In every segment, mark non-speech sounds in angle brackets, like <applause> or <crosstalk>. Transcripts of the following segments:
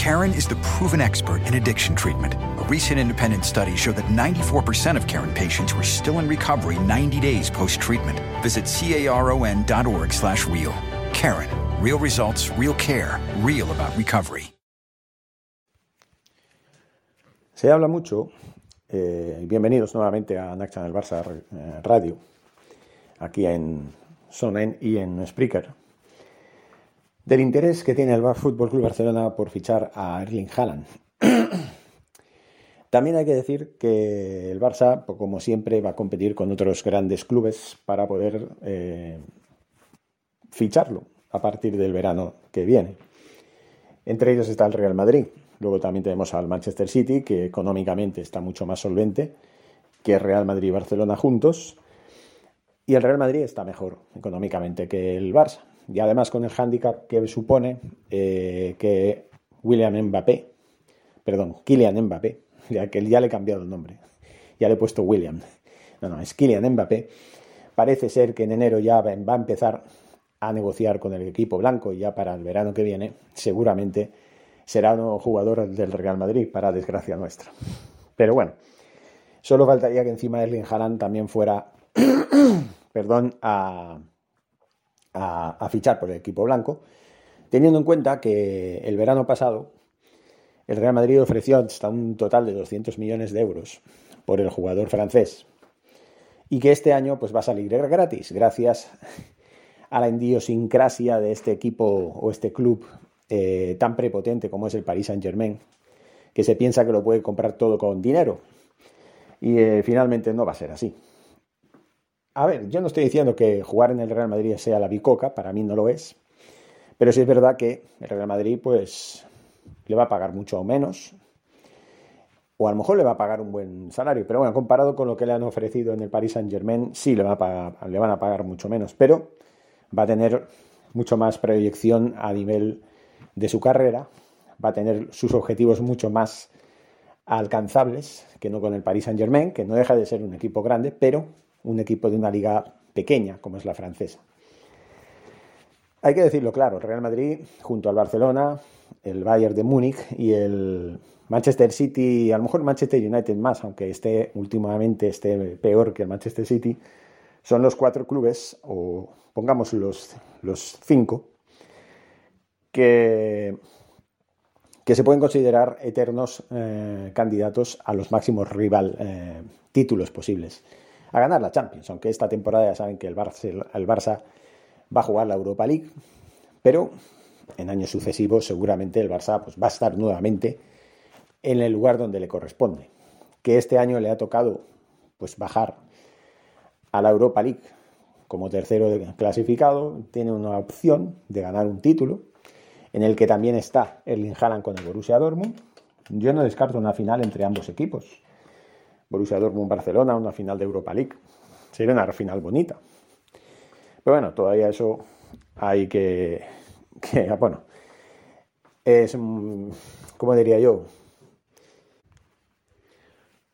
Karen is the proven expert in addiction treatment. A recent independent study showed that 94% of Karen patients were still in recovery 90 days post-treatment. Visit caron.org slash real. Karen. Real results, real care, real about recovery. Se habla mucho, eh, bienvenidos nuevamente a Naxa el Barça eh, Radio, aquí en Sonen y en Spreaker, del interés que tiene el Fútbol Club Barcelona por fichar a Erling Haaland. <clears throat> También hay que decir que el Barça, como siempre, va a competir con otros grandes clubes para poder eh, ficharlo a partir del verano que viene. Entre ellos está el Real Madrid. Luego también tenemos al Manchester City, que económicamente está mucho más solvente que Real Madrid y Barcelona juntos. Y el Real Madrid está mejor económicamente que el Barça. Y además con el hándicap que supone eh, que William Mbappé, perdón, Kylian Mbappé, <laughs> ya que ya le he cambiado el nombre, ya le he puesto William, no, no, es Kylian Mbappé, parece ser que en enero ya va a empezar a negociar con el equipo blanco y ya para el verano que viene seguramente será un jugador del Real Madrid, para desgracia nuestra. Pero bueno, solo faltaría que encima Erling Haaland también fuera, <coughs> perdón, a, a, fichar por el equipo blanco, teniendo en cuenta que el verano pasado el Real Madrid ofreció hasta un total de 200 millones de euros por el jugador francés y que este año pues va a salir gratis gracias a la idiosincrasia de este equipo o este club eh, tan prepotente como es el Paris Saint Germain, que se piensa que lo puede comprar todo con dinero. Y eh, finalmente no va a ser así. A ver, yo no estoy diciendo que jugar en el Real Madrid sea la bicoca, para mí no lo es, pero sí es verdad que el Real Madrid pues le va a pagar mucho menos, o a lo mejor le va a pagar un buen salario, pero bueno, comparado con lo que le han ofrecido en el Paris Saint Germain, sí le, va a le van a pagar mucho menos, pero va a tener mucho más proyección a nivel de su carrera, va a tener sus objetivos mucho más alcanzables que no con el Paris Saint Germain, que no deja de ser un equipo grande, pero un equipo de una liga pequeña como es la francesa. Hay que decirlo claro, Real Madrid junto al Barcelona, el Bayern de Múnich y el Manchester City, a lo mejor Manchester United más, aunque esté últimamente esté peor que el Manchester City, son los cuatro clubes, o pongamos los, los cinco, que, que se pueden considerar eternos eh, candidatos a los máximos rival eh, títulos posibles. A ganar la Champions, aunque esta temporada ya saben que el Barça, va a jugar la Europa League, pero en años sucesivos seguramente el Barça pues, va a estar nuevamente en el lugar donde le corresponde. Que este año le ha tocado pues, bajar a la Europa League como tercero clasificado, tiene una opción de ganar un título, en el que también está Erling Haaland con el Borussia Dortmund. Yo no descarto una final entre ambos equipos. Borussia Dortmund-Barcelona, una final de Europa League. Sería una final bonita. Pero bueno, todavía eso hay que, que bueno, es, como diría yo,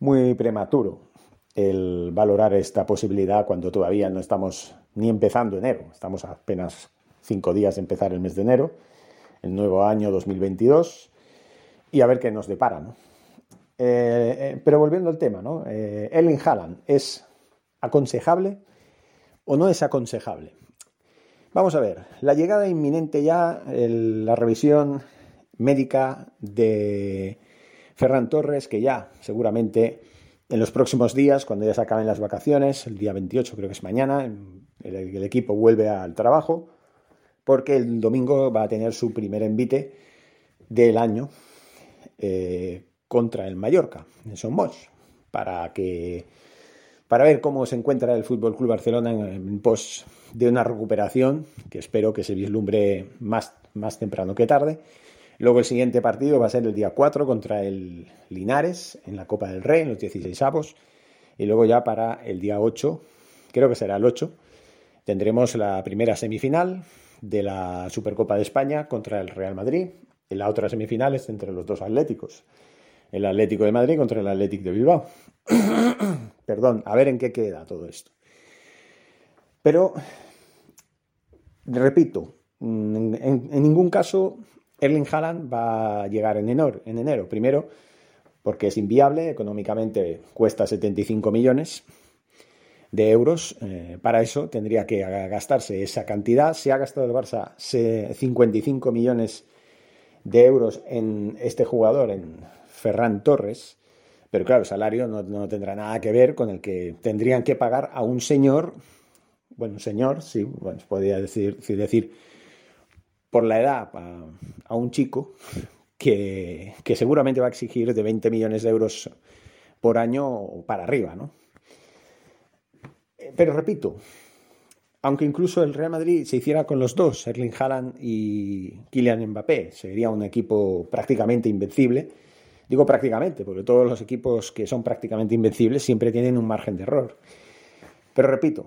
muy prematuro el valorar esta posibilidad cuando todavía no estamos ni empezando enero, estamos apenas cinco días de empezar el mes de enero, el nuevo año 2022, y a ver qué nos depara. ¿no? Eh, eh, pero volviendo al tema, ¿no? Eh, Ellen Haaland, ¿es aconsejable o no es aconsejable? Vamos a ver, la llegada inminente ya, la revisión médica de Ferran Torres, que ya seguramente en los próximos días, cuando ya se acaben las vacaciones, el día 28 creo que es mañana, el, equipo vuelve al trabajo, porque el domingo va a tener su primer envite del año eh, contra el Mallorca, en Son para que para ver cómo se encuentra el Fútbol Club Barcelona en, pos de una recuperación que espero que se vislumbre más, más temprano que tarde Luego el siguiente partido va a ser el día 4 contra el Linares en la Copa del Rey, en los 16 avos. Y luego ya para el día 8, creo que será el 8, tendremos la primera semifinal de la Supercopa de España contra el Real Madrid. En la otra semifinal es entre los dos atléticos. El Atlético de Madrid contra el Atlético de Bilbao. <clears throat> Perdón, a ver en qué queda todo esto. Pero, repito, en, en ningún caso Erling Haaland va a llegar en enero, en enero. Primero, porque es inviable, económicamente cuesta 75 millones de euros. Eh, para eso tendría que gastarse esa cantidad. Se ha gastado el Barça 55 millones de euros en este jugador, en Ferran Torres. Pero claro, el salario no, tendrá nada que ver con el que tendrían que pagar a un señor, bueno, señor, sí, bueno, podría decir, decir por la edad a, un chico que, seguramente va a exigir de 20 millones de euros por año para arriba, ¿no? Pero repito, aunque incluso el Real Madrid se hiciera con los dos, Erling Haaland y Kylian Mbappé, sería un equipo prácticamente invencible. Digo prácticamente, porque todos los equipos que son prácticamente invencibles siempre tienen un margen de error. Pero repito,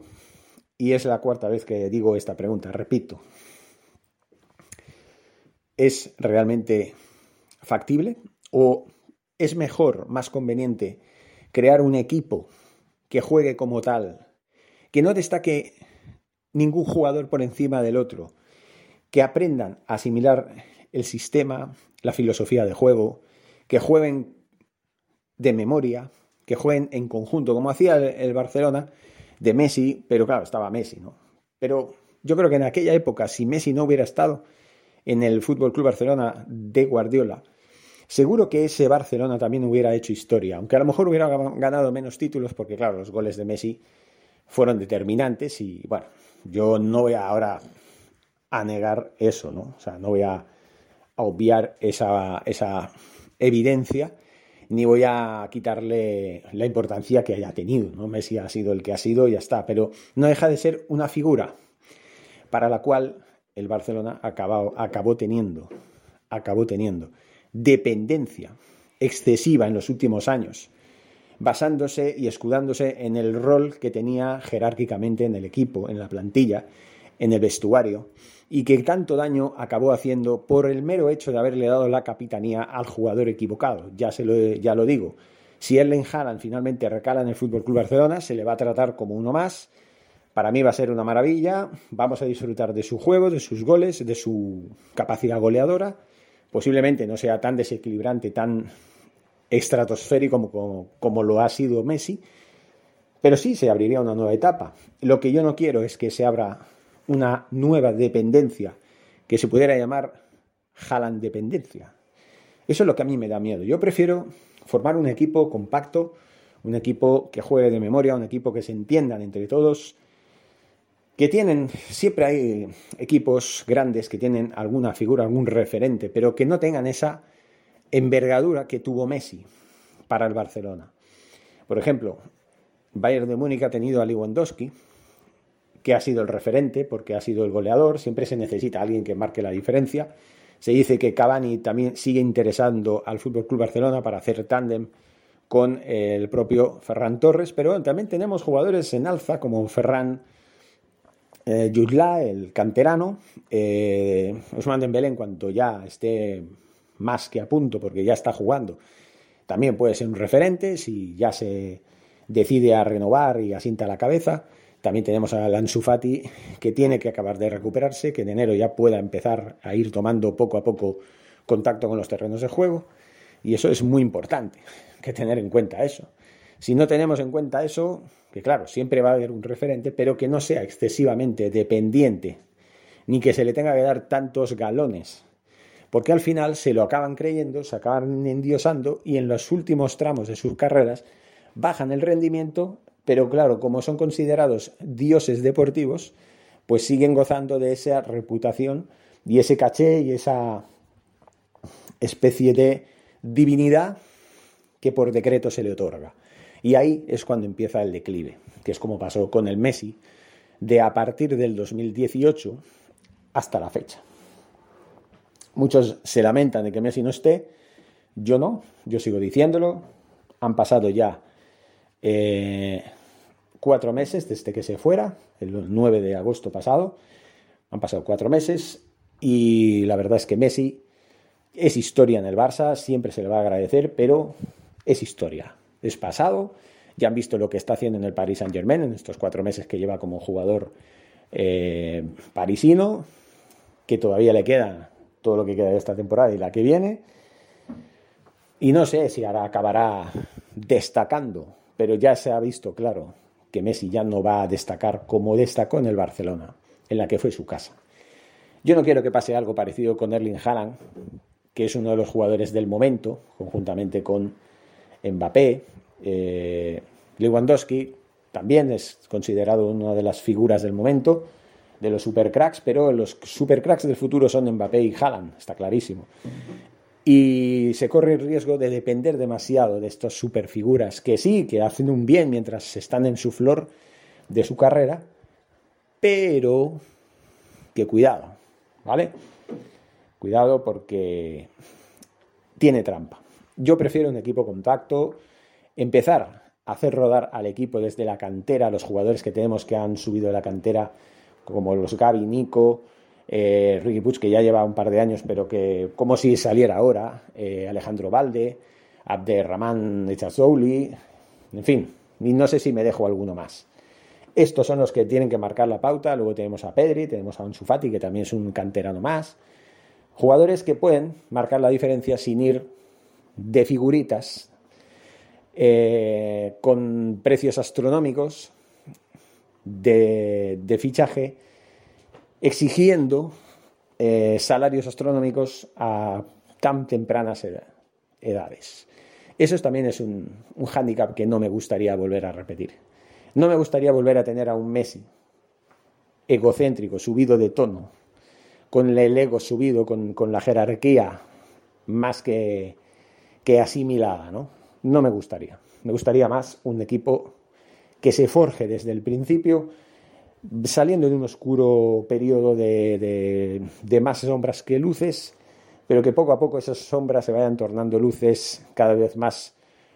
y es la cuarta vez que digo esta pregunta, repito, ¿Es realmente factible? ¿O es mejor, más conveniente, crear un equipo que juegue como tal, que no destaque ningún jugador por encima del otro, que aprendan a asimilar el sistema, la filosofía de juego, que jueguen de memoria, que jueguen en conjunto, como hacía el Barcelona de Messi, pero claro, estaba Messi, ¿no? Pero yo creo que en aquella época, si Messi no hubiera estado, en el Fútbol Club Barcelona de Guardiola, seguro que ese Barcelona también hubiera hecho historia, aunque a lo mejor hubiera ganado menos títulos, porque claro, los goles de Messi fueron determinantes y bueno, yo no voy ahora a negar eso, ¿no? O sea, no voy a, obviar esa, esa evidencia ni voy a quitarle la importancia que haya tenido, ¿no? Messi ha sido el que ha sido y ya está, pero no deja de ser una figura para la cual el Barcelona acabó teniendo, acabó teniendo dependencia excesiva en los últimos años, basándose y escudándose en el rol que tenía jerárquicamente en el equipo, en la plantilla, en el vestuario, y que tanto daño acabó haciendo por el mero hecho de haberle dado la capitanía al jugador equivocado. Ya, se lo, ya lo digo, si Erling Haaland finalmente recala en el Fútbol Club Barcelona, se le va a tratar como uno más, para mí va a ser una maravilla, vamos a disfrutar de su juego, de sus goles, de su capacidad goleadora. Posiblemente no sea tan desequilibrante, tan estratosférico como, como, lo ha sido Messi, pero sí se abriría una nueva etapa. Lo que yo no quiero es que se abra una nueva dependencia que se pudiera llamar Haaland dependencia. Eso es lo que a mí me da miedo. Yo prefiero formar un equipo compacto, un equipo que juegue de memoria, un equipo que se entiendan entre todos, que tienen, siempre hay equipos grandes que tienen alguna figura, algún referente, pero que no tengan esa envergadura que tuvo Messi para el Barcelona. Por ejemplo, Bayern de Múnich ha tenido a Lewandowski, que ha sido el referente porque ha sido el goleador, siempre se necesita alguien que marque la diferencia. Se dice que Cavani también sigue interesando al Fútbol Club Barcelona para hacer tándem con el propio Ferran Torres, pero también tenemos jugadores en alza como Ferran eh, el canterano, eh, Ousmane Dembélé en cuanto ya esté más que a punto, porque ya está jugando, también puede ser un referente si ya se decide a renovar y asienta la cabeza. También tenemos a Ansu Fati, que tiene que acabar de recuperarse, que en enero ya pueda empezar a ir tomando poco a poco contacto con los terrenos de juego. Y eso es muy importante, que tener en cuenta eso. Si no tenemos en cuenta eso, que claro, siempre va a haber un referente, pero que no sea excesivamente dependiente, ni que se le tenga que dar tantos galones, porque al final se lo acaban creyendo, se acaban endiosando y en los últimos tramos de sus carreras bajan el rendimiento, pero claro, como son considerados dioses deportivos, pues siguen gozando de esa reputación y ese caché y esa especie de divinidad que por decreto se le otorga. Y ahí es cuando empieza el declive, que es como pasó con el Messi, de a partir del 2018 hasta la fecha. Muchos se lamentan de que Messi no esté, yo no, yo sigo diciéndolo. Han pasado ya eh, cuatro meses desde que se fuera, el 9 de agosto pasado. Han pasado cuatro meses y la verdad es que Messi es historia en el Barça, siempre se le va a agradecer, pero es historia, es pasado. Ya han visto lo que está haciendo en el Paris Saint Germain en estos cuatro meses que lleva como jugador eh, parisino, que todavía le queda todo lo que queda de esta temporada y la que viene. Y no sé si ahora acabará destacando, pero ya se ha visto claro que Messi ya no va a destacar como destacó en el Barcelona, en la que fue su casa. Yo no quiero que pase algo parecido con Erling Haaland, que es uno de los jugadores del momento, conjuntamente con Mbappé. Eh, Lewandowski también es considerado una de las figuras del momento, de los supercracks, pero los supercracks del futuro son Mbappé y Haaland, está clarísimo. Y se corre el riesgo de depender demasiado de estas superfiguras, que sí, que hacen un bien mientras están en su flor de su carrera, pero que cuidado, ¿vale? Cuidado porque tiene trampa. Yo prefiero un equipo compacto, empezar a hacer rodar al equipo desde la cantera, los jugadores que tenemos que han subido de la cantera, como los Gaby, Nico, eh, Ricky Puig, que ya lleva un par de años, pero que como si saliera ahora, eh, Alejandro Valde, Abderrahman Echazouli, en fin, y no sé si me dejo alguno más. Estos son los que tienen que marcar la pauta, luego tenemos a Pedri, tenemos a Ansu Fati, que también es un canterano más, Jugadores que pueden marcar la diferencia sin ir de figuritas, eh, con precios astronómicos de, fichaje, exigiendo eh, salarios astronómicos a tan tempranas edades. Eso también es un, un hándicap que no me gustaría volver a repetir. No me gustaría volver a tener a un Messi egocéntrico, subido de tono, con el ego subido, con, la jerarquía más que, que asimilada, ¿no? No me gustaría. Me gustaría más un equipo que se forje desde el principio, saliendo de un oscuro periodo de, de, más sombras que luces, pero que poco a poco esas sombras se vayan tornando luces cada vez más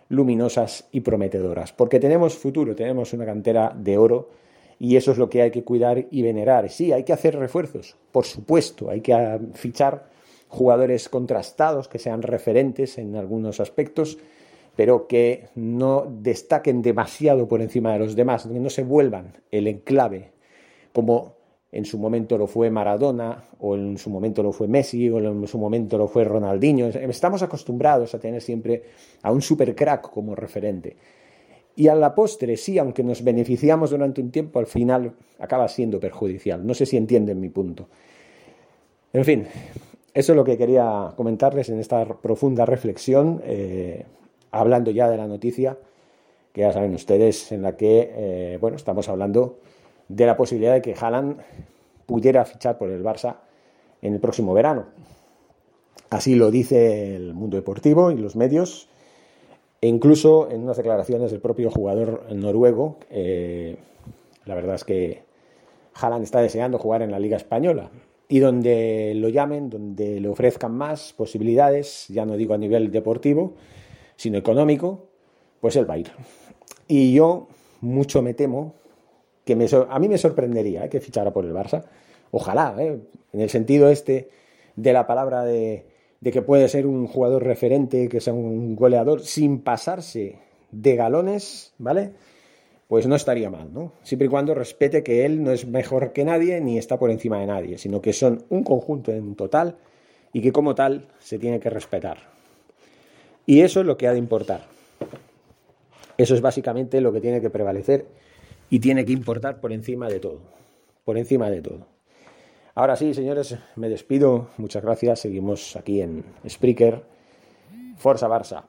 luminosas y prometedoras. Porque tenemos futuro, tenemos una cantera de oro y eso es lo que hay que cuidar y venerar. Sí, hay que hacer refuerzos, por supuesto, hay que fichar jugadores contrastados que sean referentes en algunos aspectos, pero que no destaquen demasiado por encima de los demás, que no se vuelvan el enclave como en su momento lo fue Maradona, o en su momento lo fue Messi, o en su momento lo fue Ronaldinho. Estamos acostumbrados a tener siempre a un supercrack como referente. Y a la postre, sí, aunque nos beneficiamos durante un tiempo, al final acaba siendo perjudicial. No sé si entienden mi punto. En fin, eso es lo que quería comentarles en esta profunda reflexión, eh, hablando ya de la noticia, que ya saben ustedes, en la que, eh, bueno, estamos hablando de la posibilidad de que Haaland pudiera fichar por el Barça en el próximo verano. Así lo dice el mundo deportivo y los medios. E incluso en unas declaraciones del propio jugador noruego, eh, la verdad es que Haaland está deseando jugar en la Liga Española y donde lo llamen, donde le ofrezcan más posibilidades, ya no digo a nivel deportivo, sino económico, pues él va a ir. Y yo mucho me temo que a mí me sorprendería eh, que fichara por el Barça. Ojalá, eh, en el sentido este de la palabra de de que puede ser un jugador referente, que sea un goleador, sin pasarse de galones, ¿vale? Pues no estaría mal, ¿no? Siempre y cuando respete que él no es mejor que nadie ni está por encima de nadie, sino que son un conjunto en total y que como tal se tiene que respetar. Y eso es lo que ha de importar. Eso es básicamente lo que tiene que prevalecer y tiene que importar por encima de todo. Por encima de todo. Ahora sí, señores, me despido. Muchas gracias. Seguimos aquí en Spreaker. Forza Barça.